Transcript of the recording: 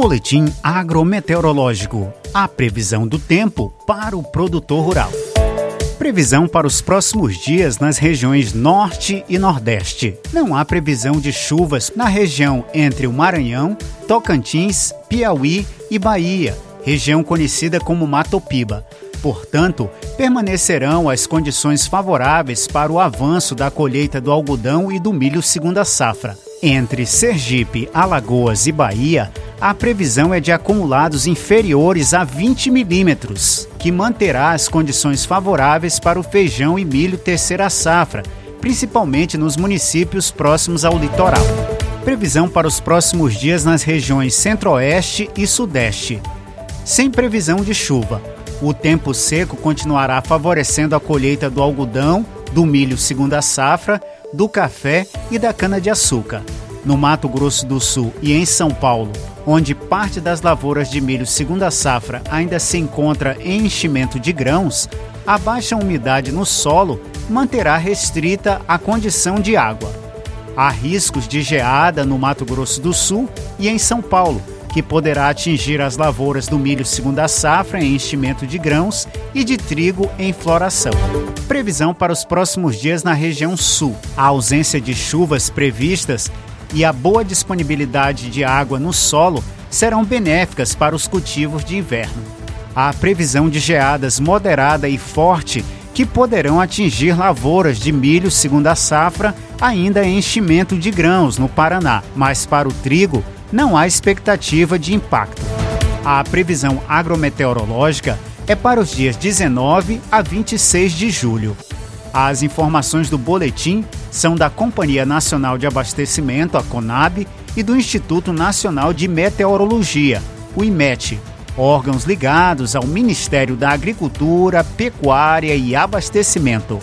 Boletim agrometeorológico. A previsão do tempo para o produtor rural. Previsão para os próximos dias nas regiões Norte e Nordeste. Não há previsão de chuvas na região entre o Maranhão, Tocantins, Piauí e Bahia, região conhecida como Matopiba. Portanto, permanecerão as condições favoráveis para o avanço da colheita do algodão e do milho segunda safra. Entre Sergipe, Alagoas e Bahia, a previsão é de acumulados inferiores a 20 milímetros, que manterá as condições favoráveis para o feijão e milho terceira safra, principalmente nos municípios próximos ao litoral. Previsão para os próximos dias nas regiões Centro-Oeste e Sudeste. Sem previsão de chuva, o tempo seco continuará favorecendo a colheita do algodão, do milho segunda safra, do café e da cana-de-açúcar. No Mato Grosso do Sul e em São Paulo, onde parte das lavouras de milho segunda safra ainda se encontra em enchimento de grãos, a baixa umidade no solo manterá restrita a condição de água. Há riscos de geada no Mato Grosso do Sul e em São Paulo, que poderá atingir as lavouras do milho segunda safra em enchimento de grãos e de trigo em floração. Previsão para os próximos dias na região sul. A ausência de chuvas previstas e a boa disponibilidade de água no solo serão benéficas para os cultivos de inverno. Há previsão de geadas moderada e forte que poderão atingir lavouras de milho segunda safra ainda em enchimento de grãos no Paraná, mas para o trigo não há expectativa de impacto. A previsão agrometeorológica é para os dias 19 a 26 de julho. As informações do boletim são da Companhia Nacional de Abastecimento, a CONAB, e do Instituto Nacional de Meteorologia, o IMET, órgãos ligados ao Ministério da Agricultura, Pecuária e Abastecimento.